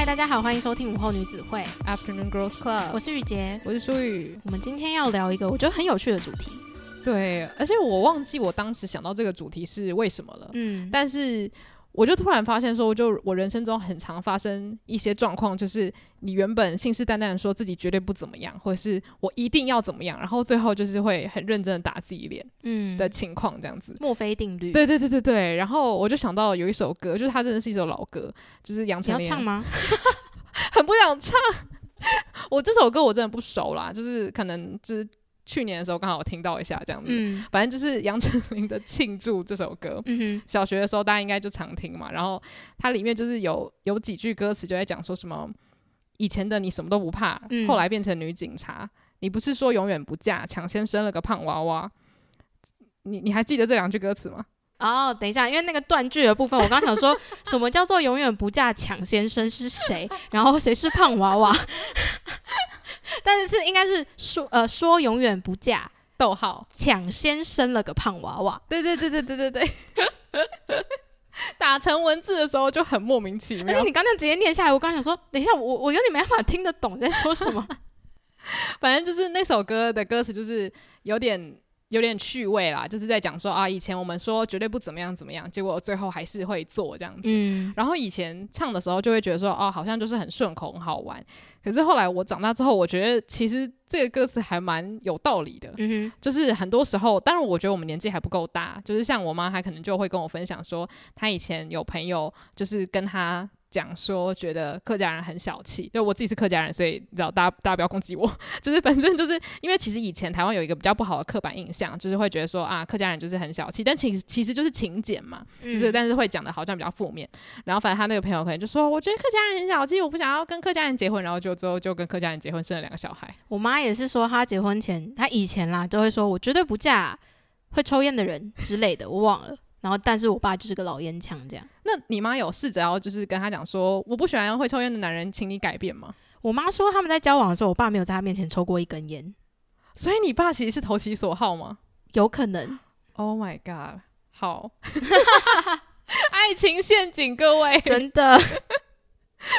嗨，大家好，欢迎收听午后女子会 Afternoon Girls Club，我是雨洁，我是舒雨。我们今天要聊一个我觉得很有趣的主题。对，而且我忘记我当时想到这个主题是为什么了。嗯，但是。我就突然发现，说，我就我人生中很常发生一些状况，就是你原本信誓旦旦的说自己绝对不怎么样，或者是我一定要怎么样，然后最后就是会很认真的打自己脸，嗯的情况这样子。墨菲定律。对对对对对。然后我就想到有一首歌，就是它真的是一首老歌，就是杨丞琳。你要唱吗？很不想唱。我这首歌我真的不熟啦，就是可能就是。去年的时候刚好听到一下这样子，嗯、反正就是杨丞琳的《庆祝》这首歌，嗯、小学的时候大家应该就常听嘛。然后它里面就是有有几句歌词就在讲说什么以前的你什么都不怕，嗯、后来变成女警察，你不是说永远不嫁，抢先生了个胖娃娃。你你还记得这两句歌词吗？哦，等一下，因为那个断句的部分，我刚想说 什么叫做永远不嫁抢先生是谁？然后谁是胖娃娃？但是是应该是说呃说永远不嫁，逗号抢先生了个胖娃娃。对对对对对对对，打成文字的时候就很莫名其妙。而且你刚刚直接念下来，我刚想说，等一下我我有点没办法听得懂你在说什么。反正就是那首歌的歌词就是有点。有点趣味啦，就是在讲说啊，以前我们说绝对不怎么样怎么样，结果最后还是会做这样子。嗯，然后以前唱的时候就会觉得说，哦，好像就是很顺口，很好玩。可是后来我长大之后，我觉得其实这个歌词还蛮有道理的。嗯哼，就是很多时候，当然我觉得我们年纪还不够大，就是像我妈，她可能就会跟我分享说，她以前有朋友就是跟她。讲说觉得客家人很小气，就我自己是客家人，所以你知道大家大家不要攻击我，就是反正就是因为其实以前台湾有一个比较不好的刻板印象，就是会觉得说啊客家人就是很小气，但其实其实就是勤俭嘛，就是、嗯、但是会讲的好像比较负面。然后反正他那个朋友可能就说，我觉得客家人很小气，我不想要跟客家人结婚，然后就最后就跟客家人结婚，生了两个小孩。我妈也是说，她结婚前，她以前啦都会说，我绝对不嫁会抽烟的人之类的，我忘了。然后，但是我爸就是个老烟枪，这样。那你妈有试着要就是跟他讲说，我不喜欢会抽烟的男人，请你改变吗？我妈说他们在交往的时候，我爸没有在他面前抽过一根烟。所以你爸其实是投其所好吗？有可能。Oh my god！好，爱情陷阱，各位，真的。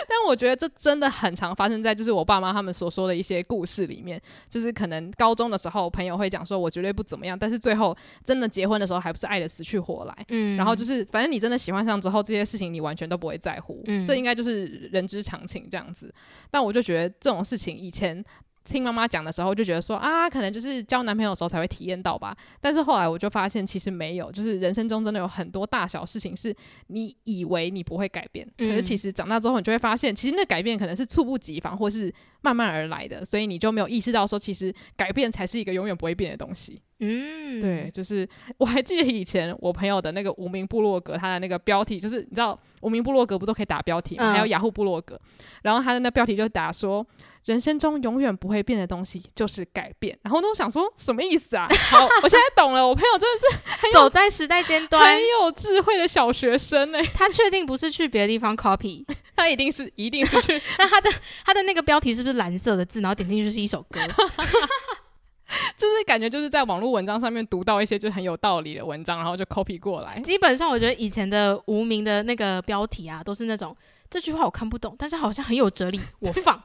但我觉得这真的很常发生在就是我爸妈他们所说的一些故事里面，就是可能高中的时候朋友会讲说我绝对不怎么样，但是最后真的结婚的时候还不是爱的死去活来，嗯，然后就是反正你真的喜欢上之后这些事情你完全都不会在乎，嗯，这应该就是人之常情这样子。但我就觉得这种事情以前。听妈妈讲的时候，就觉得说啊，可能就是交男朋友的时候才会体验到吧。但是后来我就发现，其实没有，就是人生中真的有很多大小事情是你以为你不会改变，嗯、可是其实长大之后，你就会发现，其实那改变可能是猝不及防，或是慢慢而来的，所以你就没有意识到说，其实改变才是一个永远不会变的东西。嗯，对，就是我还记得以前我朋友的那个无名部落格，他的那个标题就是，你知道无名部落格不都可以打标题吗？嗯、还有雅虎部落格，然后他的那标题就打说。人生中永远不会变的东西就是改变，然后呢，我想说什么意思啊？好，我现在懂了。我朋友真的是走在时代尖端，很有智慧的小学生哎、欸。他确定不是去别的地方 copy，他一定是，一定是去。那他的他的那个标题是不是蓝色的字？然后点进去是一首歌，就是感觉就是在网络文章上面读到一些就很有道理的文章，然后就 copy 过来。基本上，我觉得以前的无名的那个标题啊，都是那种这句话我看不懂，但是好像很有哲理，我放。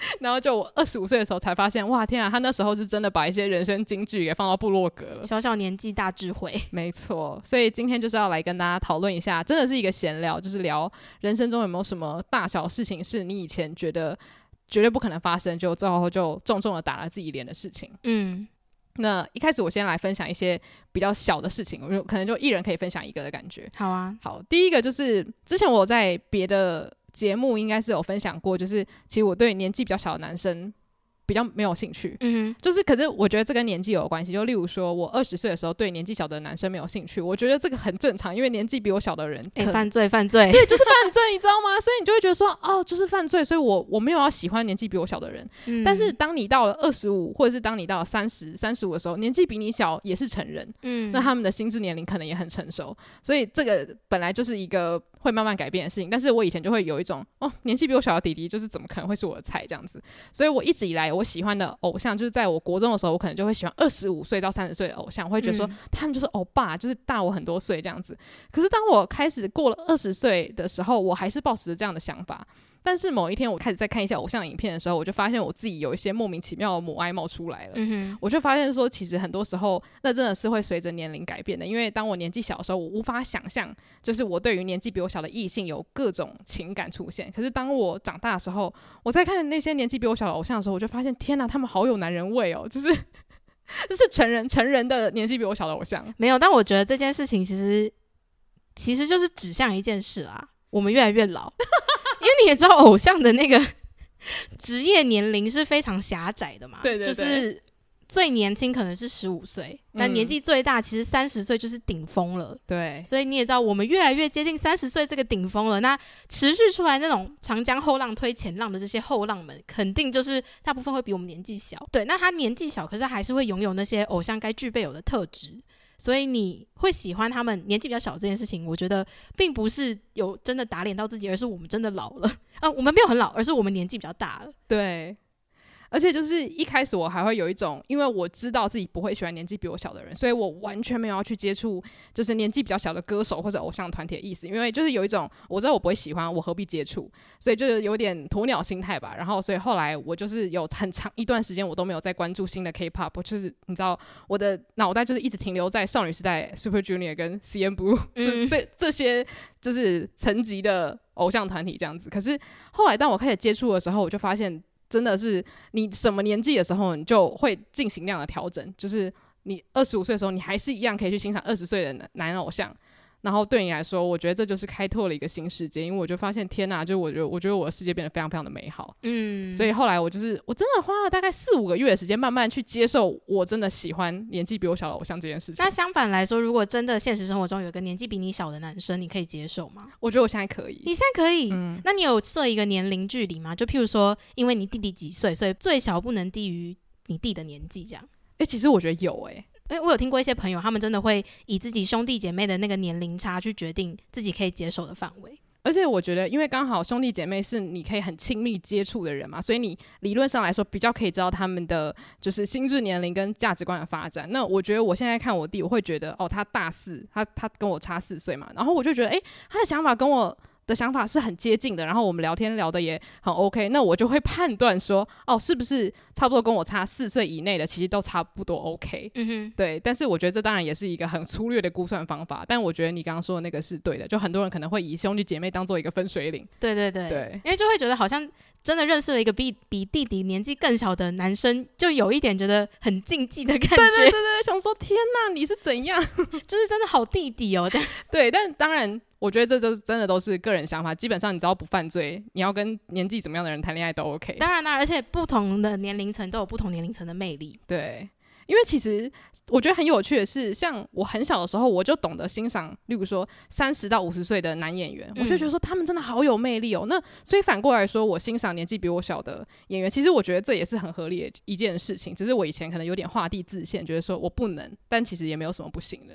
然后就我二十五岁的时候才发现，哇天啊，他那时候是真的把一些人生金句给放到部落格了。小小年纪大智慧，没错。所以今天就是要来跟大家讨论一下，真的是一个闲聊，就是聊人生中有没有什么大小事情是你以前觉得绝对不可能发生，就最后就重重的打了自己脸的事情。嗯，那一开始我先来分享一些比较小的事情，我就可能就一人可以分享一个的感觉。好啊，好，第一个就是之前我在别的。节目应该是有分享过，就是其实我对年纪比较小的男生比较没有兴趣，嗯，就是可是我觉得这跟年纪有关系。就例如说，我二十岁的时候对年纪小的男生没有兴趣，我觉得这个很正常，因为年纪比我小的人，哎、欸，犯罪犯罪，对，就是犯罪，你知道吗？所以你就会觉得说，哦，就是犯罪，所以我我没有要喜欢年纪比我小的人。嗯、但是当你到了二十五，或者是当你到了三十三十五的时候，年纪比你小也是成人，嗯，那他们的心智年龄可能也很成熟，所以这个本来就是一个。会慢慢改变的事情，但是我以前就会有一种哦，年纪比我小的弟弟，就是怎么可能会是我的菜这样子？所以我一直以来我喜欢的偶像，就是在我国中的时候，我可能就会喜欢二十五岁到三十岁的偶像，我会觉得说、嗯、他们就是欧巴，就是大我很多岁这样子。可是当我开始过了二十岁的时候，我还是保持着这样的想法。但是某一天我开始在看一些偶像影片的时候，我就发现我自己有一些莫名其妙的母爱冒出来了。我就发现说，其实很多时候那真的是会随着年龄改变的。因为当我年纪小的时候，我无法想象，就是我对于年纪比我小的异性有各种情感出现。可是当我长大的时候，我在看那些年纪比我小的偶像的时候，我就发现，天哪，他们好有男人味哦，就是 就是成人成人的年纪比我小的偶像。没有，但我觉得这件事情其实其实就是指向一件事啊，我们越来越老。因为你也知道，偶像的那个 职业年龄是非常狭窄的嘛，对对对，就是最年轻可能是十五岁，嗯、但年纪最大其实三十岁就是顶峰了。对，所以你也知道，我们越来越接近三十岁这个顶峰了。那持续出来那种长江后浪推前浪的这些后浪们，肯定就是大部分会比我们年纪小。对，那他年纪小，可是还是会拥有那些偶像该具备有的特质。所以你会喜欢他们年纪比较小这件事情，我觉得并不是有真的打脸到自己，而是我们真的老了 啊！我们没有很老，而是我们年纪比较大了。对。而且就是一开始我还会有一种，因为我知道自己不会喜欢年纪比我小的人，所以我完全没有要去接触就是年纪比较小的歌手或者偶像团体的意思，因为就是有一种我知道我不会喜欢，我何必接触？所以就是有点鸵鸟心态吧。然后所以后来我就是有很长一段时间我都没有再关注新的 K-pop，就是你知道我的脑袋就是一直停留在少女时代 Super Junior 跟 CNBLUE 这这这些就是层级的偶像团体这样子。可是后来当我开始接触的时候，我就发现。真的是你什么年纪的时候，你就会进行那样的调整。就是你二十五岁的时候，你还是一样可以去欣赏二十岁的男男偶像。然后对你来说，我觉得这就是开拓了一个新世界，因为我就发现天呐，就我觉得我觉得我的世界变得非常非常的美好。嗯，所以后来我就是我真的花了大概四五个月的时间，慢慢去接受我真的喜欢年纪比我小的偶像这件事情。那相反来说，如果真的现实生活中有个年纪比你小的男生，你可以接受吗？我觉得我现在可以。你现在可以？嗯，那你有设一个年龄距离吗？就譬如说，因为你弟弟几岁，所以最小不能低于你弟的年纪这样。诶，其实我觉得有诶。因为我有听过一些朋友，他们真的会以自己兄弟姐妹的那个年龄差去决定自己可以接受的范围。而且我觉得，因为刚好兄弟姐妹是你可以很亲密接触的人嘛，所以你理论上来说比较可以知道他们的就是心智年龄跟价值观的发展。那我觉得我现在看我弟，我会觉得哦，他大四，他他跟我差四岁嘛，然后我就觉得，诶，他的想法跟我的想法是很接近的，然后我们聊天聊得也很 OK，那我就会判断说，哦，是不是差不多跟我差四岁以内的，其实都差不多 OK。嗯哼，对。但是我觉得这当然也是一个很粗略的估算方法，但我觉得你刚刚说的那个是对的，就很多人可能会以兄弟姐妹当做一个分水岭。对对对，对，因为就会觉得好像真的认识了一个比比弟弟年纪更小的男生，就有一点觉得很禁忌的感觉。对对对对，想说天哪，你是怎样？就是真的好弟弟哦，这样。对，但当然。我觉得这都真的都是个人想法，基本上你只要不犯罪，你要跟年纪怎么样的人谈恋爱都 OK。当然啦，而且不同的年龄层都有不同年龄层的魅力。对，因为其实我觉得很有趣的是，像我很小的时候，我就懂得欣赏，例如说三十到五十岁的男演员，嗯、我就觉得说他们真的好有魅力哦。那所以反过来说，我欣赏年纪比我小的演员，其实我觉得这也是很合理的一件事情。只是我以前可能有点画地自限，觉得说我不能，但其实也没有什么不行的。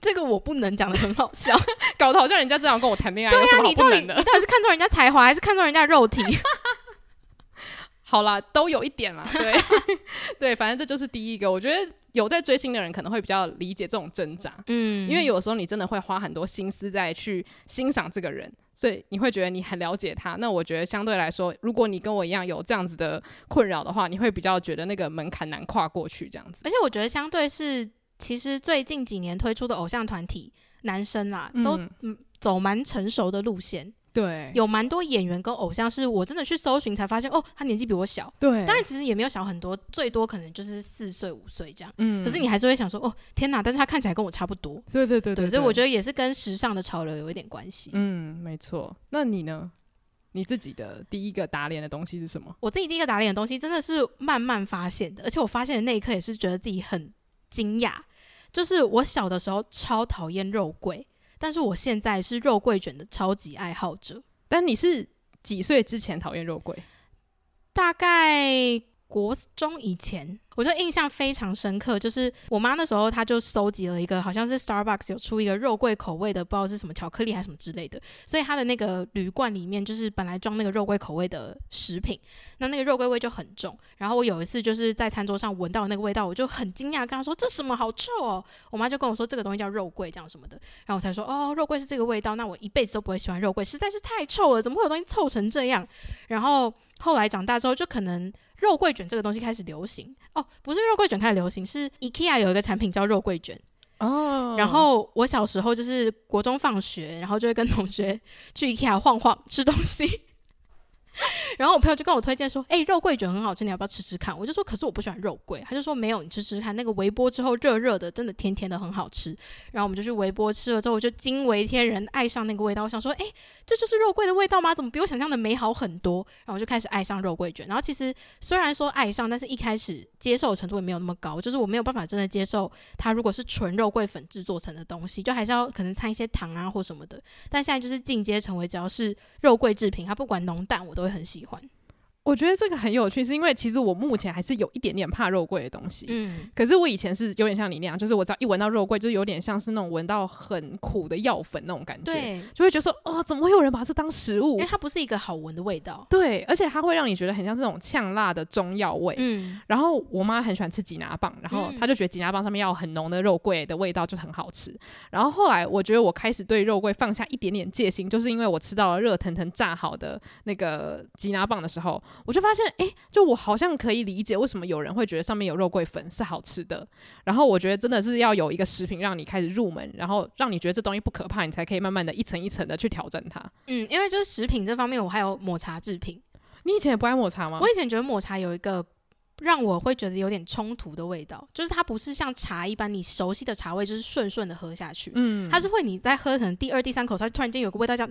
这个我不能讲的很好笑，搞得好像人家这样跟我谈恋爱，对啊，有什么好不能的？你到底你到底是看中人家才华，还是看中人家肉体？好啦，都有一点啦，对 对，反正这就是第一个。我觉得有在追星的人可能会比较理解这种挣扎，嗯，因为有时候你真的会花很多心思在去欣赏这个人，所以你会觉得你很了解他。那我觉得相对来说，如果你跟我一样有这样子的困扰的话，你会比较觉得那个门槛难跨过去，这样子。而且我觉得相对是。其实最近几年推出的偶像团体，男生啦，都嗯走蛮成熟的路线。对，有蛮多演员跟偶像，是我真的去搜寻才发现，哦，他年纪比我小。对，当然其实也没有小很多，最多可能就是四岁五岁这样。嗯，可是你还是会想说，哦，天哪！但是他看起来跟我差不多。对对对对，对，所以我觉得也是跟时尚的潮流有一点关系。嗯，没错。那你呢？你自己的第一个打脸的东西是什么？我自己第一个打脸的东西真的是慢慢发现的，而且我发现的那一刻也是觉得自己很惊讶。就是我小的时候超讨厌肉桂，但是我现在是肉桂卷的超级爱好者。但你是几岁之前讨厌肉桂？大概国中以前，我就印象非常深刻，就是我妈那时候她就收集了一个，好像是 Starbucks 有出一个肉桂口味的，不知道是什么巧克力还是什么之类的，所以她的那个铝罐里面就是本来装那个肉桂口味的食品，那那个肉桂味就很重。然后我有一次就是在餐桌上闻到那个味道，我就很惊讶，跟她说这什么好臭哦。我妈就跟我说这个东西叫肉桂，这样什么的，然后我才说哦，肉桂是这个味道，那我一辈子都不会喜欢肉桂，实在是太臭了，怎么会有东西臭成这样？然后后来长大之后就可能。肉桂卷这个东西开始流行哦，不是肉桂卷开始流行，是 IKEA 有一个产品叫肉桂卷哦。然后我小时候就是国中放学，然后就会跟同学去 IKEA 晃晃吃东西。然后我朋友就跟我推荐说：“哎、肉桂卷很好吃，你要不要吃吃看？”我就说：“可是我不喜欢肉桂。”他就说：“没有，你吃吃看，那个微波之后热热的，真的甜甜的，很好吃。”然后我们就去微波吃了之后，我就惊为天人，爱上那个味道。我想说：“哎、这就是肉桂的味道吗？怎么比我想象的美好很多？”然后我就开始爱上肉桂卷。然后其实虽然说爱上，但是一开始接受的程度也没有那么高，就是我没有办法真的接受它如果是纯肉桂粉制作成的东西，就还是要可能掺一些糖啊或什么的。但现在就是进阶成为只要是肉桂制品，它不管浓淡，我都很喜欢。我觉得这个很有趣，是因为其实我目前还是有一点点怕肉桂的东西。嗯，可是我以前是有点像你那样，就是我只要一闻到肉桂，就有点像是那种闻到很苦的药粉那种感觉，对，就会觉得说，哦，怎么会有人把这当食物？因为它不是一个好闻的味道。对，而且它会让你觉得很像这种呛辣的中药味。嗯，然后我妈很喜欢吃吉拿棒，然后她就觉得吉拿棒上面要很浓的肉桂的味道就很好吃。然后后来我觉得我开始对肉桂放下一点点戒心，就是因为我吃到了热腾腾炸好的那个吉拿棒的时候，我就发现，哎。就我好像可以理解为什么有人会觉得上面有肉桂粉是好吃的，然后我觉得真的是要有一个食品让你开始入门，然后让你觉得这东西不可怕，你才可以慢慢的一层一层的去挑战它。嗯，因为就是食品这方面，我还有抹茶制品。你以前也不爱抹茶吗？我以前觉得抹茶有一个。让我会觉得有点冲突的味道，就是它不是像茶一般你熟悉的茶味，就是顺顺的喝下去。嗯，它是会你在喝可能第二、第三口，它突然间有个味道叫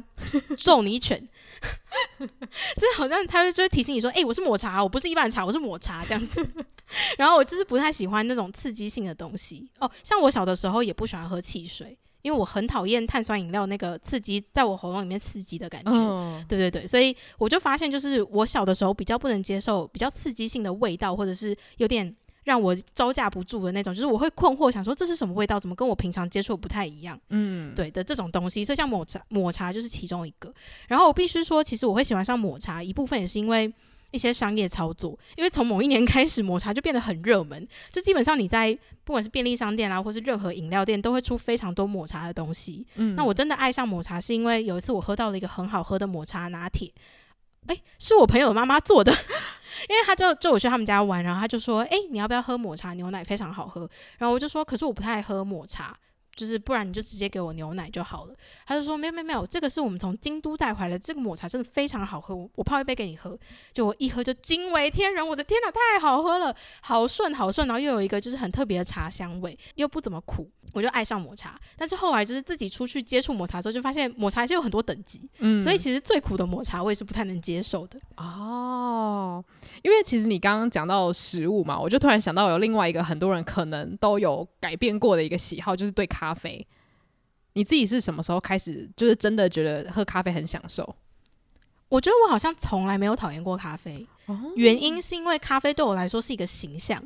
揍你一拳，就是好像它就会提醒你说：“哎、欸，我是抹茶，我不是一般的茶，我是抹茶这样子。”然后我就是不太喜欢那种刺激性的东西哦，像我小的时候也不喜欢喝汽水。因为我很讨厌碳酸饮料那个刺激，在我喉咙里面刺激的感觉。嗯，对对对，所以我就发现，就是我小的时候比较不能接受比较刺激性的味道，或者是有点让我招架不住的那种，就是我会困惑，想说这是什么味道，怎么跟我平常接触不太一样？嗯，对的这种东西，所以像抹茶，抹茶就是其中一个。然后我必须说，其实我会喜欢上抹茶，一部分也是因为。一些商业操作，因为从某一年开始，抹茶就变得很热门，就基本上你在不管是便利商店啊，或是任何饮料店，都会出非常多抹茶的东西。嗯，那我真的爱上抹茶，是因为有一次我喝到了一个很好喝的抹茶拿铁，哎、欸，是我朋友的妈妈做的，因为他就就我去他们家玩，然后他就说，哎、欸，你要不要喝抹茶牛奶？非常好喝。然后我就说，可是我不太爱喝抹茶。就是不然你就直接给我牛奶就好了。他就说没有没有没有，这个是我们从京都带回来的，这个抹茶真的非常好喝，我泡一杯给你喝。就我一喝就惊为天人，我的天哪，太好喝了，好顺好顺，然后又有一个就是很特别的茶香味，又不怎么苦，我就爱上抹茶。但是后来就是自己出去接触抹茶之后，就发现抹茶还是有很多等级，嗯，所以其实最苦的抹茶我也是不太能接受的。哦，因为其实你刚刚讲到食物嘛，我就突然想到有另外一个很多人可能都有改变过的一个喜好，就是对咖。咖啡，你自己是什么时候开始就是真的觉得喝咖啡很享受？我觉得我好像从来没有讨厌过咖啡，哦，原因是因为咖啡对我来说是一个形象，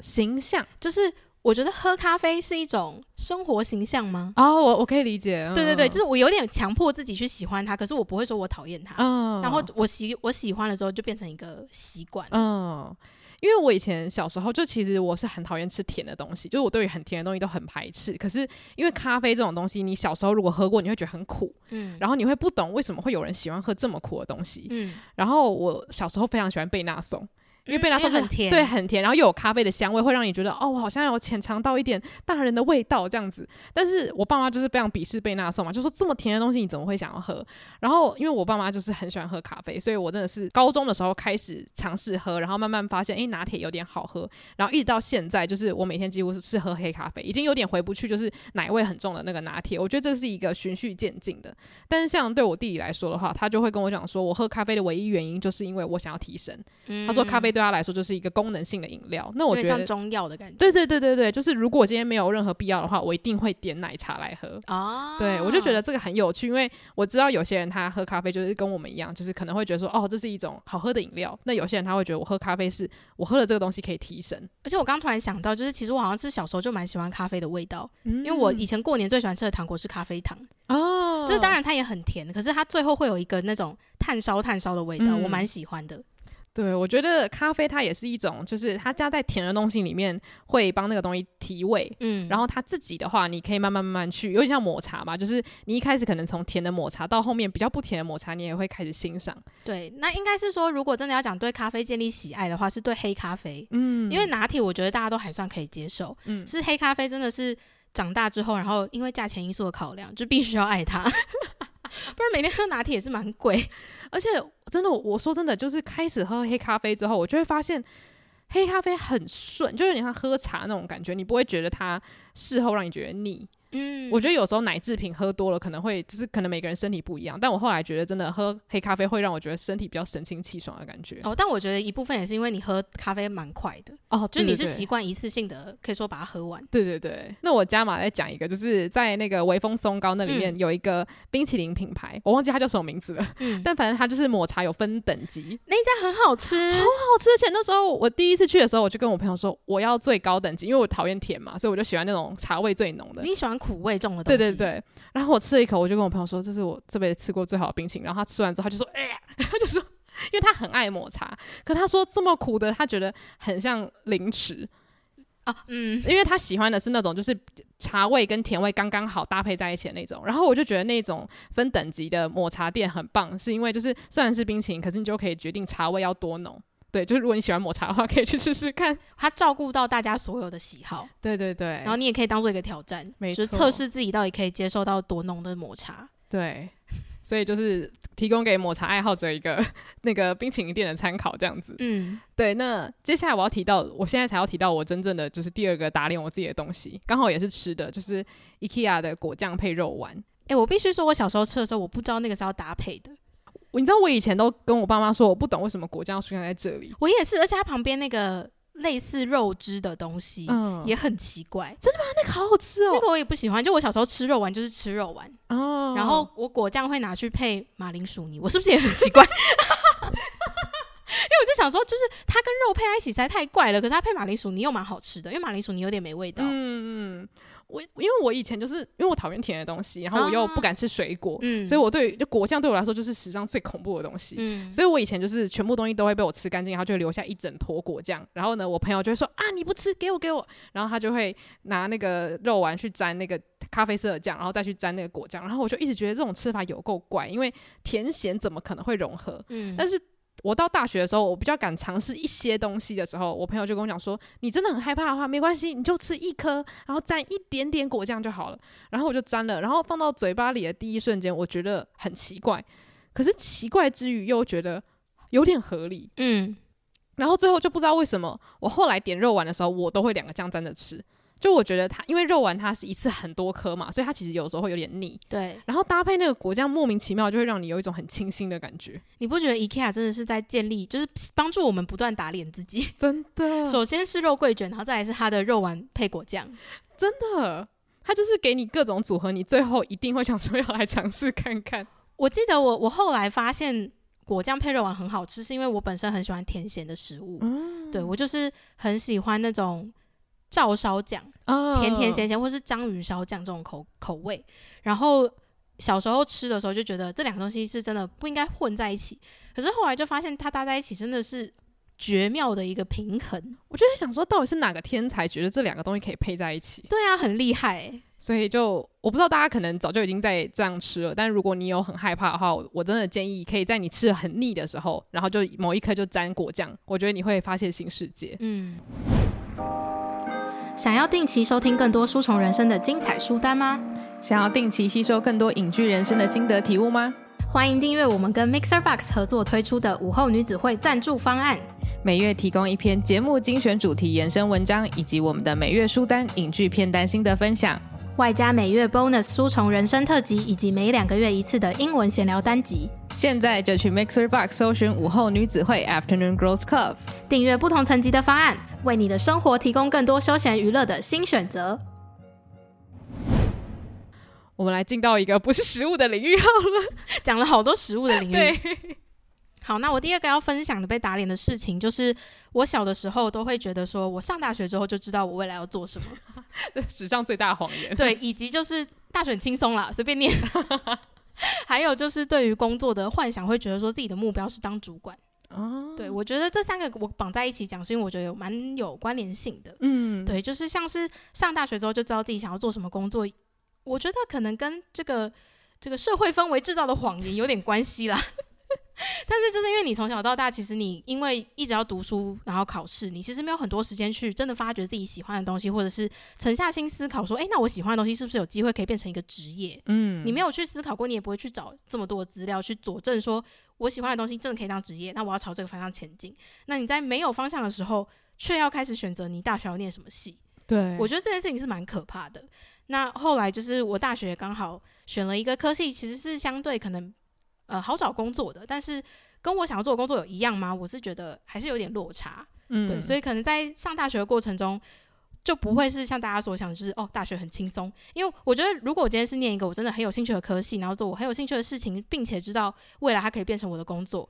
形象。就是我觉得喝咖啡是一种生活形象吗？哦，我我可以理解，对对对，就是我有点强迫自己去喜欢它，可是我不会说我讨厌它，嗯，然后我喜我喜欢了之后就变成一个习惯，嗯。因为我以前小时候就其实我是很讨厌吃甜的东西，就是我对于很甜的东西都很排斥。可是因为咖啡这种东西，你小时候如果喝过，你会觉得很苦，嗯，然后你会不懂为什么会有人喜欢喝这么苦的东西，嗯，然后我小时候非常喜欢贝纳颂。因为贝纳颂很甜，对，很甜，然后又有咖啡的香味，会让你觉得哦，我好像有浅尝到一点大人的味道这样子。但是我爸妈就是非常鄙视贝纳颂嘛，就说这么甜的东西你怎么会想要喝？然后因为我爸妈就是很喜欢喝咖啡，所以我真的是高中的时候开始尝试喝，然后慢慢发现，诶，拿铁有点好喝。然后一直到现在，就是我每天几乎是喝黑咖啡，已经有点回不去，就是奶味很重的那个拿铁。我觉得这是一个循序渐进的。但是像对我弟弟来说的话，他就会跟我讲说，我喝咖啡的唯一原因就是因为我想要提神。他说咖啡。啡对他来说就是一个功能性的饮料。那我觉得像中药的感觉。对对对对对，就是如果今天没有任何必要的话，我一定会点奶茶来喝。啊，对，我就觉得这个很有趣，因为我知道有些人他喝咖啡就是跟我们一样，就是可能会觉得说，哦，这是一种好喝的饮料。那有些人他会觉得我喝咖啡是我喝了这个东西可以提神。而且我刚突然想到，就是其实我好像是小时候就蛮喜欢咖啡的味道，嗯，因为我以前过年最喜欢吃的糖果是咖啡糖。哦，就是当然它也很甜，可是它最后会有一个那种炭烧炭烧的味道，嗯、我蛮喜欢的。对，我觉得咖啡它也是一种，就是它加在甜的东西里面，会帮那个东西提味。嗯，然后它自己的话，你可以慢慢慢慢去，有点像抹茶嘛，就是你一开始可能从甜的抹茶到后面比较不甜的抹茶，你也会开始欣赏。对，那应该是说，如果真的要讲对咖啡建立喜爱的话，是对黑咖啡。嗯，因为拿铁我觉得大家都还算可以接受。嗯，是黑咖啡真的是长大之后，然后因为价钱因素的考量，就必须要爱它。不然每天喝拿铁也是蛮贵，而且真的，我说真的，就是开始喝黑咖啡之后，我就会发现黑咖啡很顺，就有点像喝茶那种感觉，你不会觉得它事后让你觉得腻。嗯，我觉得有时候奶制品喝多了可能会，就是可能每个人身体不一样。但我后来觉得，真的喝黑咖啡会让我觉得身体比较神清气爽的感觉。哦，但我觉得一部分也是因为你喝咖啡蛮快的哦，就你是习惯一次性的，可以说把它喝完。对对对。那我加码再讲一个，就是在那个微风松糕那里面有一个冰淇淋品牌，嗯、我忘记它叫什么名字了。嗯。但反正它就是抹茶有分等级，那一家很好吃，好好吃。而且那时候我第一次去的时候，我就跟我朋友说我要最高等级，因为我讨厌甜嘛，所以我就喜欢那种茶味最浓的。你喜欢苦味重的东西？对对对，然后我吃了一口，我就跟我朋友说，这是我这辈子吃过最好的冰淇淋。然后他吃完之后，他就说：“哎呀，他就说，因为他很爱抹茶，可他说这么苦的，他觉得很像零食啊。嗯，因为他喜欢的是那种就是茶味跟甜味刚刚好搭配在一起的那种。然后我就觉得那种分等级的抹茶店很棒，是因为就是虽然是冰淇淋，可是你就可以决定茶味要多浓。”对，就是如果你喜欢抹茶的话，可以去试试看。它照顾到大家所有的喜好。对对对。然后你也可以当做一个挑战，没错，就是测试自己到底可以接受到多浓的抹茶。对。所以就是提供给抹茶爱好者一个那个冰淇淋店的参考，这样子。嗯。对，那接下来我要提到，我现在才要提到我真正的就是第二个打脸我自己的东西，刚好也是吃的，就是 IKEA 的果酱配肉丸。哎，我必须说，我小时候吃的时候，我不知道那个是要搭配的。你知道我以前都跟我爸妈说，我不懂为什么果酱要出现在这里。我也是，而且它旁边那个类似肉汁的东西，嗯，也很奇怪。真的吗？那个好好吃哦。那个我也不喜欢。就我小时候吃肉丸就是吃肉丸哦，然后我果酱会拿去配马铃薯泥，我是不是也很奇怪？因为我就想说，就是它跟肉配在一起实在太怪了。可是它配马铃薯泥又蛮好吃的，因为马铃薯泥有点没味道。嗯嗯。我因为我以前就是因为我讨厌甜的东西，然后我又不敢吃水果，啊嗯、所以我对就果酱对我来说就是史上最恐怖的东西。嗯、所以我以前就是全部东西都会被我吃干净，然后就会留下一整坨果酱。然后呢，我朋友就会说啊，你不吃，给我给我。然后他就会拿那个肉丸去沾那个咖啡色的酱，然后再去沾那个果酱。然后我就一直觉得这种吃法有够怪，因为甜咸怎么可能会融合？嗯、但是。我到大学的时候，我比较敢尝试一些东西的时候，我朋友就跟我讲说：“你真的很害怕的话，没关系，你就吃一颗，然后沾一点点果酱就好了。”然后我就沾了，然后放到嘴巴里的第一瞬间，我觉得很奇怪，可是奇怪之余又觉得有点合理，嗯。然后最后就不知道为什么，我后来点肉丸的时候，我都会两个酱沾着吃。就我觉得它，因为肉丸它是一次很多颗嘛，所以它其实有时候会有点腻。对。然后搭配那个果酱，莫名其妙就会让你有一种很清新的感觉。你不觉得 IKEA 真的是在建立，就是帮助我们不断打脸自己？真的。首先是肉桂卷，然后再来是它的肉丸配果酱。真的，它就是给你各种组合，你最后一定会想说要来尝试看看。我记得我我后来发现果酱配肉丸很好吃，是因为我本身很喜欢甜咸的食物。嗯。对，我就是很喜欢那种。照烧酱，甜甜咸咸，或是章鱼烧酱这种口口味。然后小时候吃的时候就觉得这两个东西是真的不应该混在一起，可是后来就发现它搭在一起真的是绝妙的一个平衡。我就在想说，到底是哪个天才觉得这两个东西可以配在一起？对啊，很厉害欸。所以就我不知道大家可能早就已经在这样吃了，但如果你有很害怕的话，我真的建议可以在你吃的很腻的时候，然后就某一颗就沾果酱，我觉得你会发现新世界。嗯。想要定期收听更多书虫人生的精彩书单吗？想要定期吸收更多影剧人生的心得体悟吗？欢迎订阅我们跟 Mixer Box 合作推出的午后女子会赞助方案，每月提供一篇节目精选主题延伸文章，以及我们的每月书单影剧片单心得分享，外加每月 Bonus 书虫人生特辑，以及每两个月一次的英文闲聊单集。现在就去 Mixer Box 搜寻午后女子会 Afternoon Girls Club，订阅不同层级的方案，为你的生活提供更多休闲娱乐的新选择。我们来进到一个不是食物的领域好了，讲了好多食物的领域。对，好，那我第二个要分享的被打脸的事情，就是我小的时候都会觉得，说我上大学之后就知道我未来要做什么，史上最大谎言。对，以及就是大学很轻松啦，随便念。还有就是对于工作的幻想，会觉得说自己的目标是当主管。哦，对，我觉得这三个我绑在一起讲，是因为我觉得有蛮有关联性的。嗯，对，就是像是上大学之后就知道自己想要做什么工作，我觉得可能跟这个这个社会氛围制造的谎言有点关系啦。但是就是因为你从小到大，其实你因为一直要读书，然后考试，你其实没有很多时间去真的发掘自己喜欢的东西，或者是沉下心思考说，诶，那我喜欢的东西是不是有机会可以变成一个职业？嗯，你没有去思考过，你也不会去找这么多的资料去佐证说我喜欢的东西真的可以当职业，那我要朝这个方向前进。那你在没有方向的时候，却要开始选择你大学要念什么系？对，我觉得这件事情是蛮可怕的。那后来就是我大学刚好选了一个科系，其实是相对可能。呃，好找工作的，但是跟我想要做的工作有一样吗？我是觉得还是有点落差，嗯，对，所以可能在上大学的过程中，就不会是像大家所想，就是哦，大学很轻松。因为我觉得，如果我今天是念一个我真的很有兴趣的科系，然后做我很有兴趣的事情，并且知道未来它可以变成我的工作，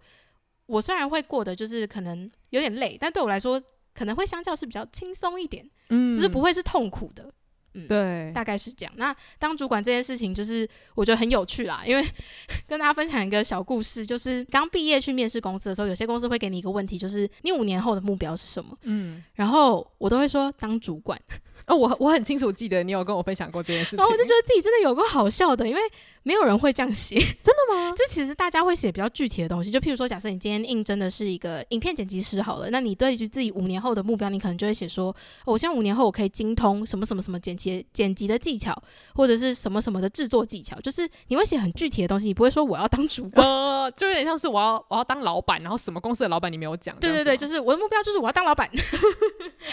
我虽然会过得就是可能有点累，但对我来说可能会相较是比较轻松一点，嗯，就是不会是痛苦的。嗯，对，大概是这样。那当主管这件事情，就是我觉得很有趣啦。因为 跟大家分享一个小故事，就是刚毕业去面试公司的时候，有些公司会给你一个问题，就是你五年后的目标是什么？嗯，然后我都会说当主管。哦，我我很清楚记得你有跟我分享过这件事情，然后我就觉得自己真的有个好笑的，因为没有人会这样写，真的吗？就其实大家会写比较具体的东西，就譬如说，假设你今天应征的是一个影片剪辑师好了，那你对于自己五年后的目标，你可能就会写说，哦，我希望五年后我可以精通什么什么什么剪辑剪辑的技巧，或者是什么什么的制作技巧，就是你会写很具体的东西，你不会说我要当主管，呃，就有点像是我要我要当老板，然后什么公司的老板你没有讲，对对对，就是我的目标就是我要当老板，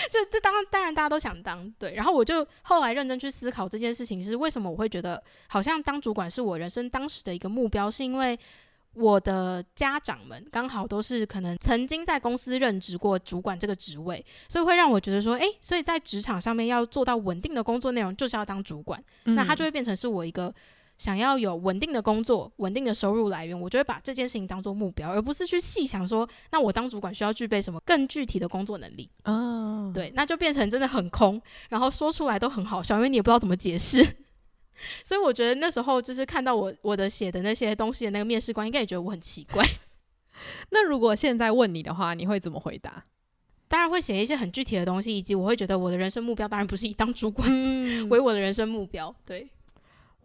就这当当然大家都想当，对，然后我就。后来认真去思考这件事情是为什么我会觉得好像当主管是我人生当时的一个目标，是因为我的家长们刚好都是可能曾经在公司任职过主管这个职位，所以会让我觉得说，诶，所以在职场上面要做到稳定的工作内容，就是要当主管，嗯、那他就会变成是我一个。想要有稳定的工作、稳定的收入来源，我就会把这件事情当做目标，而不是去细想说，那我当主管需要具备什么更具体的工作能力。哦，对，那就变成真的很空，然后说出来都很好笑，因为你也不知道怎么解释。所以我觉得那时候就是看到我我的写的那些东西的那个面试官，应该也觉得我很奇怪。那如果现在问你的话，你会怎么回答？当然会写一些很具体的东西，以及我会觉得我的人生目标当然不是以当主管为我的人生目标。对。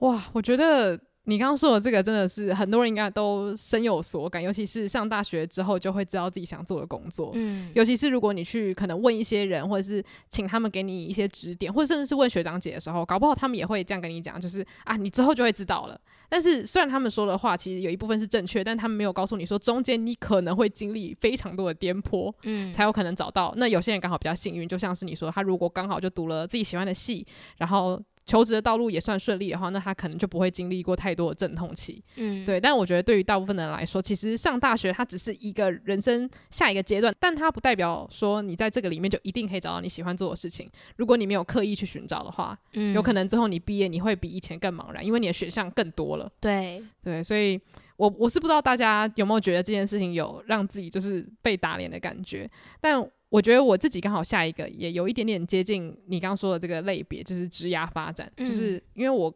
哇，我觉得你刚刚说的这个真的是很多人应该都深有所感，尤其是上大学之后就会知道自己想做的工作。嗯，尤其是如果你去可能问一些人，或者是请他们给你一些指点，或者甚至是问学长姐的时候，搞不好他们也会这样跟你讲，就是啊，你之后就会知道了。但是虽然他们说的话其实有一部分是正确，但他们没有告诉你说中间你可能会经历非常多的颠簸，嗯，才有可能找到。那有些人刚好比较幸运，就像是你说，他如果刚好就读了自己喜欢的系，然后。求职的道路也算顺利的话，那他可能就不会经历过太多的阵痛期。嗯，对。但我觉得对于大部分的人来说，其实上大学它只是一个人生下一个阶段，但它不代表说你在这个里面就一定可以找到你喜欢做的事情。如果你没有刻意去寻找的话，嗯，有可能之后你毕业你会比以前更茫然，因为你的选项更多了。对对，所以我我是不知道大家有没有觉得这件事情有让自己就是被打脸的感觉，但。我觉得我自己刚好下一个也有一点点接近你刚刚说的这个类别，就是职涯发展，嗯、就是因为我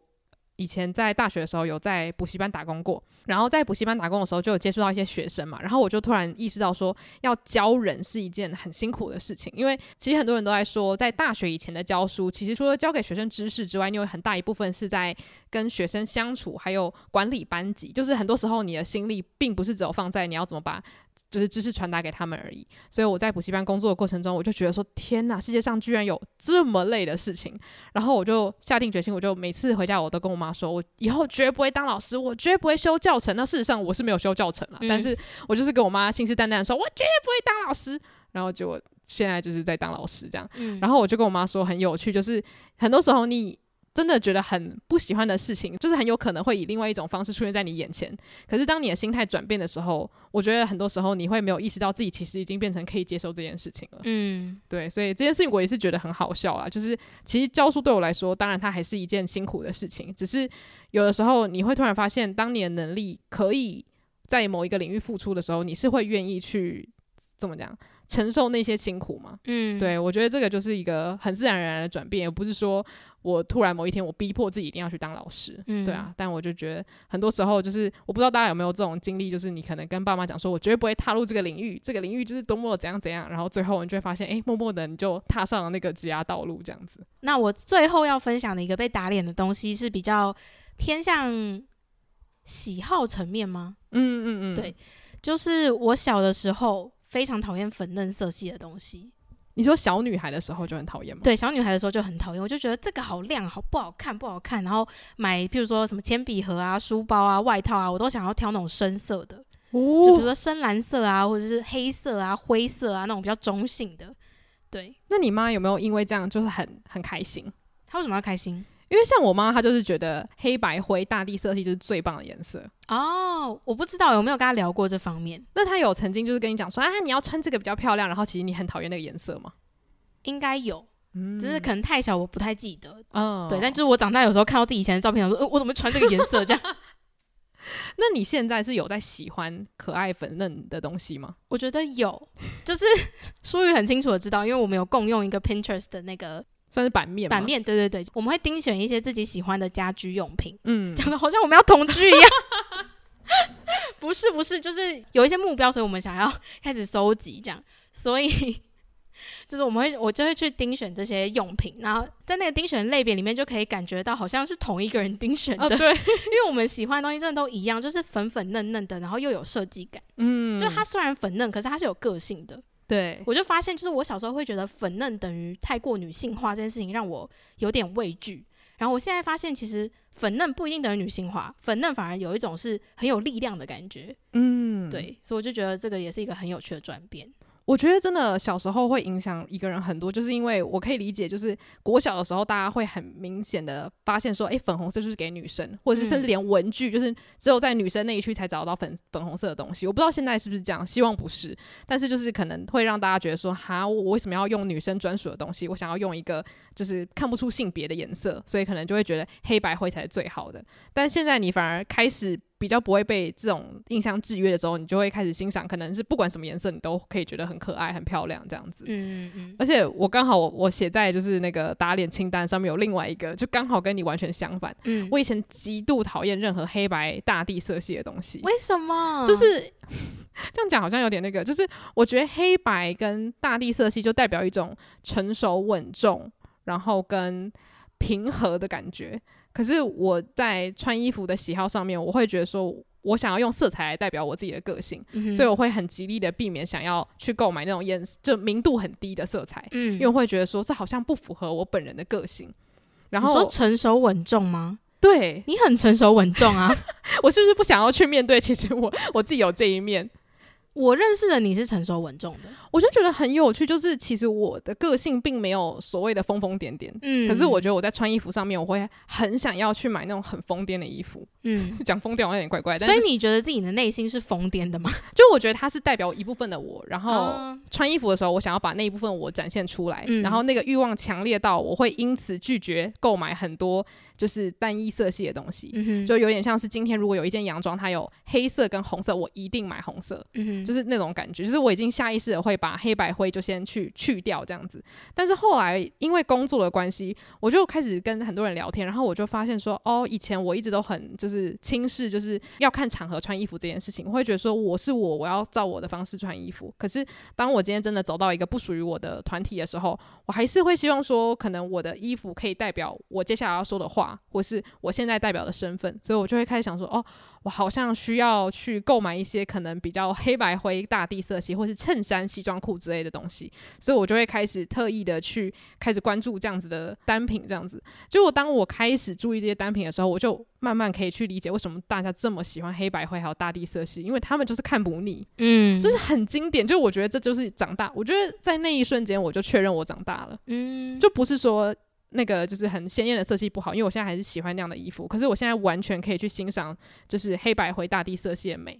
以前在大学的时候有在补习班打工过，然后在补习班打工的时候就有接触到一些学生嘛，然后我就突然意识到说，要教人是一件很辛苦的事情，因为其实很多人都在说，在大学以前的教书，其实除了教给学生知识之外，你有很大一部分是在跟学生相处，还有管理班级，就是很多时候你的心力并不是只有放在你要怎么把。就是知识传达给他们而已，所以我在补习班工作的过程中，我就觉得说天哪，世界上居然有这么累的事情。然后我就下定决心，我就每次回家我都跟我妈说，我以后绝不会当老师，我绝不会修教程。那事实上我是没有修教程了，嗯、但是我就是跟我妈信誓旦旦说，我绝对不会当老师。然后就现在就是在当老师这样。嗯、然后我就跟我妈说，很有趣，就是很多时候你。真的觉得很不喜欢的事情，就是很有可能会以另外一种方式出现在你眼前。可是当你的心态转变的时候，我觉得很多时候你会没有意识到自己其实已经变成可以接受这件事情了。嗯，对，所以这件事情我也是觉得很好笑啊。就是其实教书对我来说，当然它还是一件辛苦的事情，只是有的时候你会突然发现，当你的能力可以在某一个领域付出的时候，你是会愿意去怎么讲？承受那些辛苦嘛，嗯，对，我觉得这个就是一个很自然而然的转变，也不是说我突然某一天我逼迫自己一定要去当老师，嗯，对啊。但我就觉得很多时候就是我不知道大家有没有这种经历，就是你可能跟爸妈讲说，我绝对不会踏入这个领域，这个领域就是多么怎样怎样，然后最后你就会发现，哎，默默的你就踏上了那个职涯道路这样子。那我最后要分享的一个被打脸的东西是比较偏向喜好层面吗？嗯嗯嗯，对，就是我小的时候。非常讨厌粉嫩色系的东西。你说小女孩的时候就很讨厌吗？对，小女孩的时候就很讨厌，我就觉得这个好亮，好不好看，不好看。然后买，譬如说什么铅笔盒啊、书包啊、外套啊，我都想要挑那种深色的，哦、就比如说深蓝色啊，或者是黑色啊、灰色啊那种比较中性的。对，那你妈有没有因为这样就是很很开心？她为什么要开心？因为像我妈，她就是觉得黑白灰大地色系就是最棒的颜色哦。我不知道有没有跟她聊过这方面。那她有曾经就是跟你讲说，啊，你要穿这个比较漂亮，然后其实你很讨厌那个颜色吗？应该有，嗯，只是可能太小，我不太记得。嗯，对。但就是我长大有时候看到自己以前的照片，我说，呃，我怎么穿这个颜色这样？那你现在是有在喜欢可爱粉嫩的东西吗？我觉得有，就是 淑宇很清楚的知道，因为我们有共用一个 Pinterest 的那个。算是版面，版面，对对对，我们会精选一些自己喜欢的家居用品，嗯，讲的好像我们要同居一样，不是不是，就是有一些目标，所以我们想要 开始搜集这样，所以就是我们会，我就会去钉选这些用品，然后在那个钉选类别里面就可以感觉到好像是同一个人钉选的，啊，对，因为我们喜欢的东西真的都一样，就是粉粉嫩嫩的，然后又有设计感，嗯，就它虽然粉嫩，可是它是有个性的。对，我就发现，就是我小时候会觉得粉嫩等于太过女性化这件事情，让我有点畏惧。然后我现在发现，其实粉嫩不一定等于女性化，粉嫩反而有一种是很有力量的感觉。嗯，对，所以我就觉得这个也是一个很有趣的转变。我觉得真的小时候会影响一个人很多，就是因为我可以理解，就是国小的时候大家会很明显的发现说，诶，粉红色就是给女生，或者是甚至连文具，就是只有在女生那一区才找得到粉粉红色的东西。我不知道现在是不是这样，希望不是，但是就是可能会让大家觉得说，哈，我为什么要用女生专属的东西？我想要用一个就是看不出性别的颜色，所以可能就会觉得黑白灰才是最好的。但现在你反而开始。比较不会被这种印象制约的时候，你就会开始欣赏，可能是不管什么颜色，你都可以觉得很可爱、很漂亮这样子。嗯嗯。而且我刚好我写在就是那个打脸清单上面有另外一个，就刚好跟你完全相反。嗯。我以前极度讨厌任何黑白大地色系的东西。为什么？就是 这样讲好像有点那个，就是我觉得黑白跟大地色系就代表一种成熟稳重，然后跟平和的感觉。可是我在穿衣服的喜好上面，我会觉得说，我想要用色彩来代表我自己的个性，嗯、所以我会很极力的避免想要去购买那种颜色就明度很低的色彩，嗯，因为我会觉得说这好像不符合我本人的个性。然后说成熟稳重吗？对，你很成熟稳重啊，我是不是不想要去面对？其实我 我自己有这一面。我认识的你是成熟稳重的，我就觉得很有趣。就是其实我的个性并没有所谓的疯疯癫癫，嗯，可是我觉得我在穿衣服上面，我会很想要去买那种很疯癫的衣服，嗯，讲疯癫好像有点怪怪。但所以你觉得自己的内心是疯癫的吗？就我觉得它是代表一部分的我，然后穿衣服的时候，我想要把那一部分我展现出来，嗯，然后那个欲望强烈到我会因此拒绝购买很多。就是单一色系的东西，嗯、就有点像是今天如果有一件洋装，它有黑色跟红色，我一定买红色，嗯、就是那种感觉。就是我已经下意识的会把黑白灰就先去去掉这样子。但是后来因为工作的关系，我就开始跟很多人聊天，然后我就发现说，哦，以前我一直都很就是轻视，就是要看场合穿衣服这件事情，我会觉得说我是我，我要照我的方式穿衣服。可是当我今天真的走到一个不属于我的团体的时候，我还是会希望说，可能我的衣服可以代表我接下来要说的话。或是我现在代表的身份，所以我就会开始想说，哦，我好像需要去购买一些可能比较黑白灰大地色系，或是衬衫、西装裤之类的东西，所以我就会开始特意的去开始关注这样子的单品，这样子。就我当我开始注意这些单品的时候，我就慢慢可以去理解为什么大家这么喜欢黑白灰还有大地色系，因为他们就是看不腻，嗯，就是很经典。就我觉得这就是长大，我觉得在那一瞬间我就确认我长大了，嗯，就不是说。那个就是很鲜艳的色系不好，因为我现在还是喜欢那样的衣服。可是我现在完全可以去欣赏，就是黑白灰大地色系的美。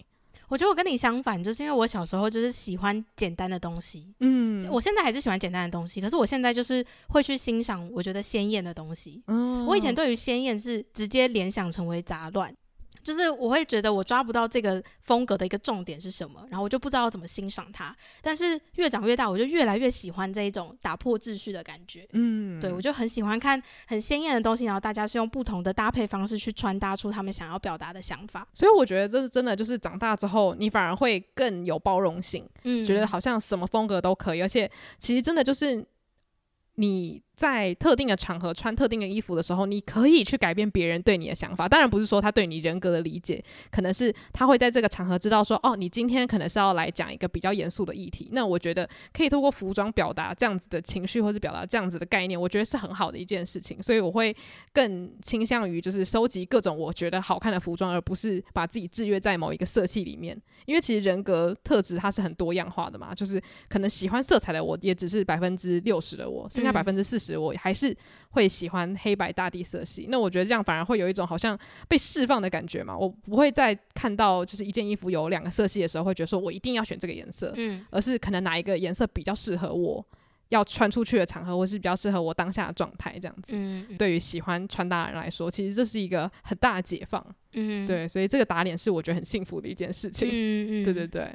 我觉得我跟你相反，就是因为我小时候就是喜欢简单的东西，嗯，我现在还是喜欢简单的东西，可是我现在就是会去欣赏我觉得鲜艳的东西。嗯，我以前对于鲜艳是直接联想成为杂乱。就是我会觉得我抓不到这个风格的一个重点是什么，然后我就不知道怎么欣赏它。但是越长越大，我就越来越喜欢这一种打破秩序的感觉。嗯，对，我就很喜欢看很鲜艳的东西，然后大家是用不同的搭配方式去穿搭出他们想要表达的想法。所以我觉得这是真的，就是长大之后你反而会更有包容性，嗯，觉得好像什么风格都可以，而且其实真的就是你。在特定的场合穿特定的衣服的时候，你可以去改变别人对你的想法。当然不是说他对你人格的理解，可能是他会在这个场合知道说，哦，你今天可能是要来讲一个比较严肃的议题。那我觉得可以通过服装表达这样子的情绪，或是表达这样子的概念，我觉得是很好的一件事情。所以我会更倾向于就是收集各种我觉得好看的服装，而不是把自己制约在某一个色系里面。因为其实人格特质它是很多样化的嘛，就是可能喜欢色彩的我也只是百分之六十的我，剩下百分之四十。我还是会喜欢黑白大地色系，那我觉得这样反而会有一种好像被释放的感觉嘛。我不会再看到就是一件衣服有两个色系的时候，会觉得说我一定要选这个颜色，嗯，而是可能哪一个颜色比较适合我要穿出去的场合，或是比较适合我当下的状态这样子。嗯，对于喜欢穿搭的人来说，其实这是一个很大的解放。嗯，对，所以这个打脸是我觉得很幸福的一件事情。嗯嗯，对对对。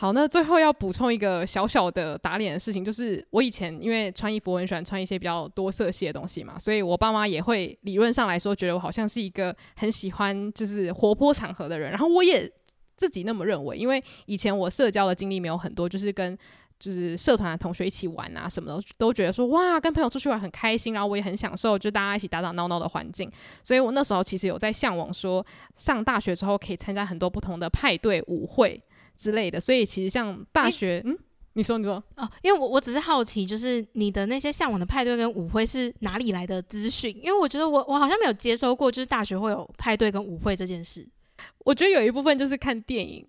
好，那最后要补充一个小小的打脸的事情，就是我以前因为穿衣服我很喜欢穿一些比较多色系的东西嘛，所以我爸妈也会理论上来说觉得我好像是一个很喜欢就是活泼场合的人，然后我也自己那么认为，因为以前我社交的经历没有很多，就是跟就是社团的同学一起玩啊什么的，都觉得说哇跟朋友出去玩很开心，然后我也很享受就大家一起打打闹闹的环境，所以我那时候其实有在向往说上大学之后可以参加很多不同的派对舞会。之类的，所以其实像大学，欸、嗯，你说你说哦，因为我我只是好奇，就是你的那些向往的派对跟舞会是哪里来的资讯？因为我觉得我我好像没有接收过，就是大学会有派对跟舞会这件事。我觉得有一部分就是看电影。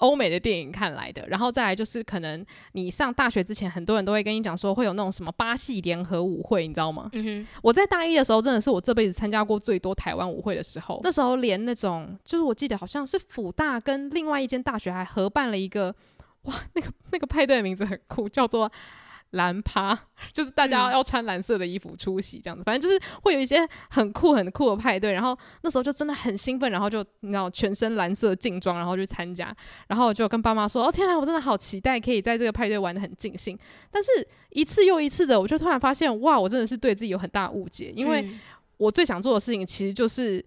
欧美的电影看来的，然后再来就是可能你上大学之前，很多人都会跟你讲说会有那种什么巴西联合舞会，你知道吗？嗯哼。我在大一的时候，真的是我这辈子参加过最多台湾舞会的时候。那时候连那种就是我记得好像是辅大跟另外一间大学还合办了一个，哇，那个那个派对的名字很酷，叫做。蓝趴 就是大家要穿蓝色的衣服出席这样子，嗯、反正就是会有一些很酷很酷的派对，然后那时候就真的很兴奋，然后就你知道全身蓝色劲装，然后去参加，然后就跟爸妈说：“哦天啊，我真的好期待可以在这个派对玩的很尽兴。”但是一次又一次的，我就突然发现，哇，我真的是对自己有很大误解，因为我最想做的事情其实就是。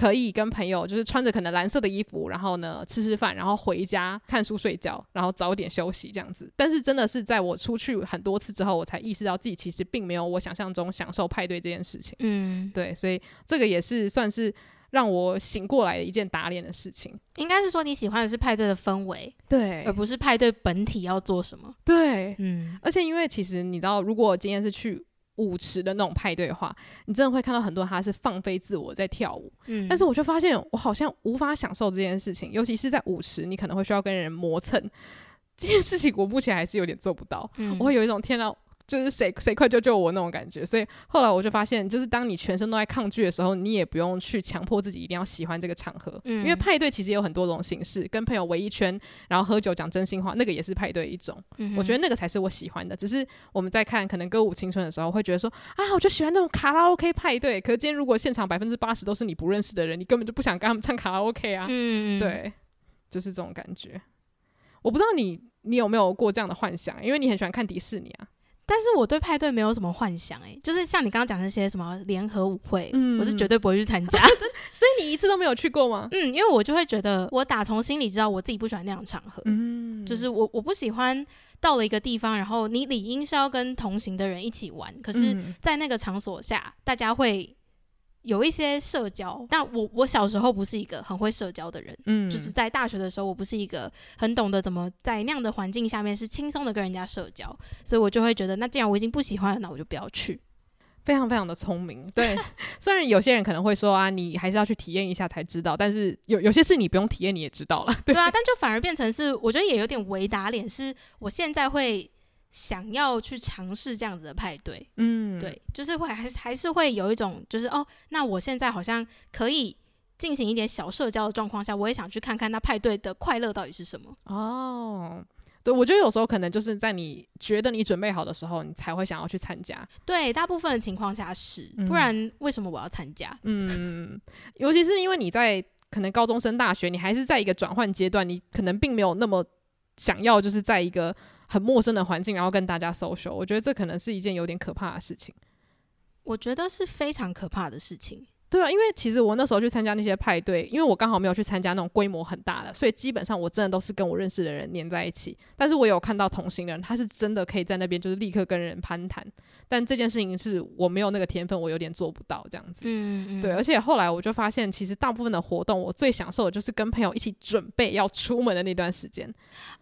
可以跟朋友就是穿着可能蓝色的衣服，然后呢吃吃饭，然后回家看书睡觉，然后早点休息这样子。但是真的是在我出去很多次之后，我才意识到自己其实并没有我想象中享受派对这件事情。嗯，对，所以这个也是算是让我醒过来的一件打脸的事情。应该是说你喜欢的是派对的氛围，对，而不是派对本体要做什么。对，嗯，而且因为其实你知道，如果今天是去。舞池的那种派对的话，你真的会看到很多他是放飞自我在跳舞，嗯，但是我就发现我好像无法享受这件事情，尤其是在舞池，你可能会需要跟人磨蹭，这件事情我目前还是有点做不到，嗯，我会有一种天呐。就是谁谁快救救我那种感觉，所以后来我就发现，就是当你全身都在抗拒的时候，你也不用去强迫自己一定要喜欢这个场合，嗯，因为派对其实有很多种形式，跟朋友围一圈，然后喝酒讲真心话，那个也是派对一种，嗯。我觉得那个才是我喜欢的。只是我们在看可能歌舞青春的时候，会觉得说啊，我就喜欢那种卡拉 OK 派对。可是今天如果现场百分之八十都是你不认识的人，你根本就不想跟他们唱卡拉 OK 啊。嗯，对，就是这种感觉。我不知道你你有没有过这样的幻想，因为你很喜欢看迪士尼啊。但是我对派对没有什么幻想，哎，就是像你刚刚讲那些什么联合舞会，嗯，我是绝对不会去参加。所以你一次都没有去过吗？嗯，因为我就会觉得，我打从心里知道我自己不喜欢那样的场合，嗯，就是我我不喜欢到了一个地方，然后你理应是要跟同行的人一起玩，可是，在那个场所下，大家会。有一些社交，但我我小时候不是一个很会社交的人，嗯，就是在大学的时候，我不是一个很懂得怎么在那样的环境下面是轻松的跟人家社交，所以我就会觉得，那既然我已经不喜欢了，那我就不要去。非常非常的聪明，对。虽然有些人可能会说啊，你还是要去体验一下才知道，但是有有些事你不用体验你也知道了，对，对啊。但就反而变成是，我觉得也有点为打脸，是我现在会想要去尝试这样子的派对。嗯，对，就是会还是还是会有一种就是哦，那我现在好像可以进行一点小社交的状况下，我也想去看看那派对的快乐到底是什么。哦。对，我觉得有时候可能就是在你觉得你准备好的时候，你才会想要去参加。对，大部分的情况下是，不然为什么我要参加？嗯，尤其是因为你在可能高中升大学，你还是在一个转换阶段，你可能并没有那么想要，就是在一个很陌生的环境，然后跟大家 social。我觉得这可能是一件有点可怕的事情。我觉得是非常可怕的事情。对啊，因为其实我那时候去参加那些派对，因为我刚好没有去参加那种规模很大的，所以基本上我真的都是跟我认识的人黏在一起。但是我有看到同行的人，他是真的可以在那边就是立刻跟人攀谈。但这件事情是我没有那个天分，我有点做不到这样子。嗯嗯。对，而且后来我就发现，其实大部分的活动，我最享受的就是跟朋友一起准备要出门的那段时间。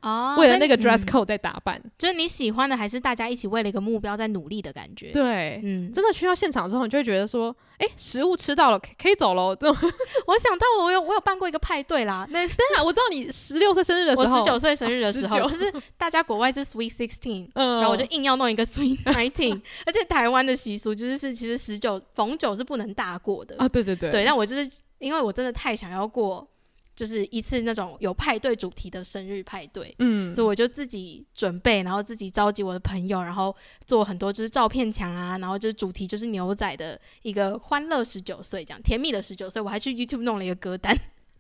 哦。为了那个 dress code 在打扮，嗯，就是你喜欢的，还是大家一起为了一个目标在努力的感觉？对，嗯，真的去到现场之后，你就会觉得说，哎，食物吃到了，可以走喽。我想到，我有我有办过一个派对啦。那等下我知道你十六岁生日的时候，我十九岁生日的时候，哦、就是大家国外是 Sweet Sixteen，嗯，然后我就硬要弄一个 Sweet Nineteen，而且台湾的习俗就是是其实十九逢九是不能大过的啊。对对对，对，但我就是因为我真的太想要过。就是一次那种有派对主题的生日派对，嗯，所以我就自己准备，然后自己召集我的朋友，然后做很多就是照片墙啊，然后就是主题就是牛仔的一个欢乐十九岁这样，甜蜜的十九岁，我还去 YouTube 弄了一个歌单。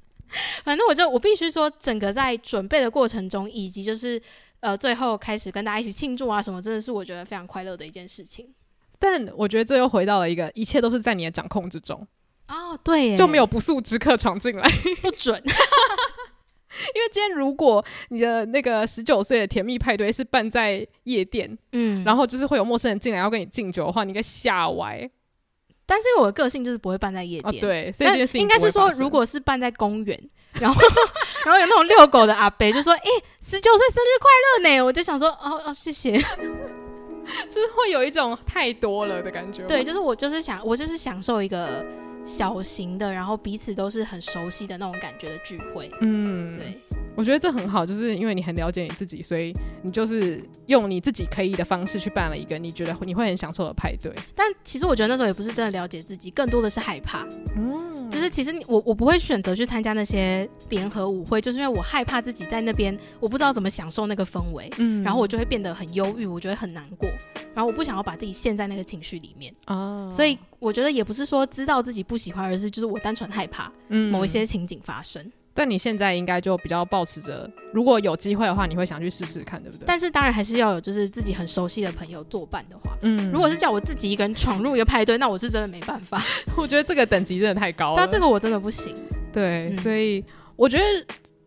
反正我就我必须说，整个在准备的过程中，以及就是呃最后开始跟大家一起庆祝啊什么，真的是我觉得非常快乐的一件事情。但我觉得这又回到了一个，一切都是在你的掌控之中。哦，对，就没有不速之客闯进来，不准。因为今天如果你的那个十九岁的甜蜜派对是办在夜店，嗯，然后就是会有陌生人进来要跟你敬酒的话，你应该吓歪。但是我的个性就是不会办在夜店，哦、对，所以这件事情应该是说，如果是办在公园，然后然后有那种遛狗的阿伯就说：“哎、欸，十九岁生日快乐呢！”我就想说：“哦哦，谢谢。”就是会有一种太多了的感觉。对，就是我就是想，我就是享受一个。小型的，然后彼此都是很熟悉的那种感觉的聚会。嗯，对，我觉得这很好，就是因为你很了解你自己，所以你就是用你自己可以的方式去办了一个你觉得你会很享受的派对。但其实我觉得那时候也不是真的了解自己，更多的是害怕。嗯，就是其实我我不会选择去参加那些联合舞会，就是因为我害怕自己在那边我不知道怎么享受那个氛围。嗯，然后我就会变得很忧郁，我觉得很难过。然后我不想要把自己陷在那个情绪里面哦，所以我觉得也不是说知道自己不喜欢，而是就是我单纯害怕某一些情景发生。嗯，但你现在应该就比较保持着，如果有机会的话，你会想去试试看，对不对？但是当然还是要有就是自己很熟悉的朋友作伴的话，嗯，如果是叫我自己一个人闯入一个派对，那我是真的没办法。我觉得这个等级真的太高了，但这个我真的不行。对，所以我觉得。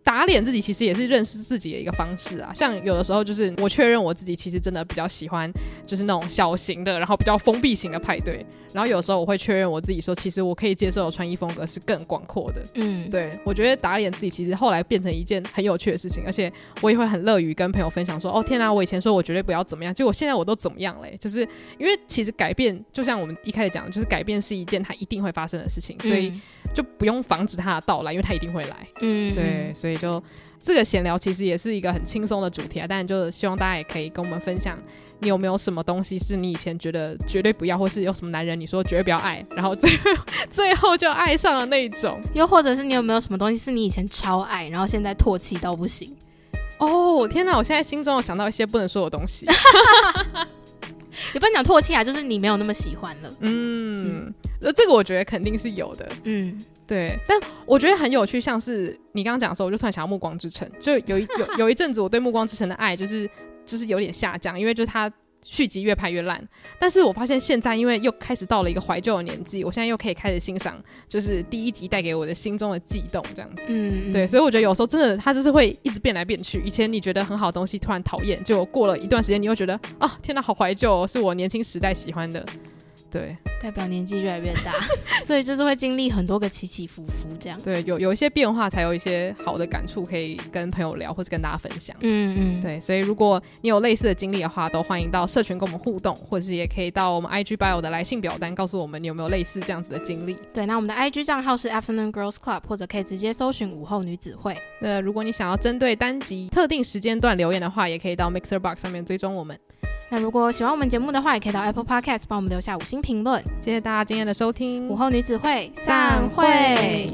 打脸自己其实也是认识自己的一个方式啊，像有的时候就是我确认我自己其实真的比较喜欢就是那种小型的，然后比较封闭型的派对，然后有时候我会确认我自己说，其实我可以接受的穿衣风格是更广阔的。嗯，对，我觉得打脸自己其实后来变成一件很有趣的事情，而且我也会很乐于跟朋友分享说，哦天啊，我以前说我绝对不要怎么样，结果现在我都怎么样嘞？就是因为其实改变就像我们一开始讲的，就是改变是一件它一定会发生的事情，所以就不用防止它的到来，因为它一定会来。嗯，对，所以。就这个闲聊，其实也是一个很轻松的主题啊。但就希望大家也可以跟我们分享，你有没有什么东西是你以前觉得绝对不要，或是有什么男人你说绝对不要爱，然后最后最后就爱上了那种。又或者是你有没有什么东西是你以前超爱，然后现在唾弃到不行？哦，天哪！我现在心中有想到一些不能说的东西。也不能讲唾弃啊，就是你没有那么喜欢了。嗯，呃、嗯，这个我觉得肯定是有的。嗯。对，但我觉得很有趣，像是你刚刚讲的时候，我就突然想到《暮光之城》，就有一有有一阵子，我对《暮光之城》的爱就是就是有点下降，因为就是它续集越拍越烂。但是我发现现在，因为又开始到了一个怀旧的年纪，我现在又可以开始欣赏，就是第一集带给我的心中的悸动，这样子。嗯，对，所以我觉得有时候真的，它就是会一直变来变去。以前你觉得很好的东西，突然讨厌，就过了一段时间，你又觉得啊，天哪，好怀旧哦，是我年轻时代喜欢的。对，代表年纪越来越大，所以就是会经历很多个起起伏伏这样。对，有有一些变化，才有一些好的感触可以跟朋友聊，或者跟大家分享。嗯嗯，对，所以如果你有类似的经历的话，都欢迎到社群跟我们互动，或者是也可以到我们 IG bio 的来信表单，告诉我们你有没有类似这样子的经历。对，那我们的 IG 账号是 Afternoon Girls Club，或者可以直接搜寻午后女子会。那如果你想要针对单集特定时间段留言的话，也可以到 Mixer Box 上面追踪我们。那如果喜欢我们节目的话，也可以到 Apple Podcast 帮我们留下五星评论。谢谢大家今天的收听，午后女子会散会。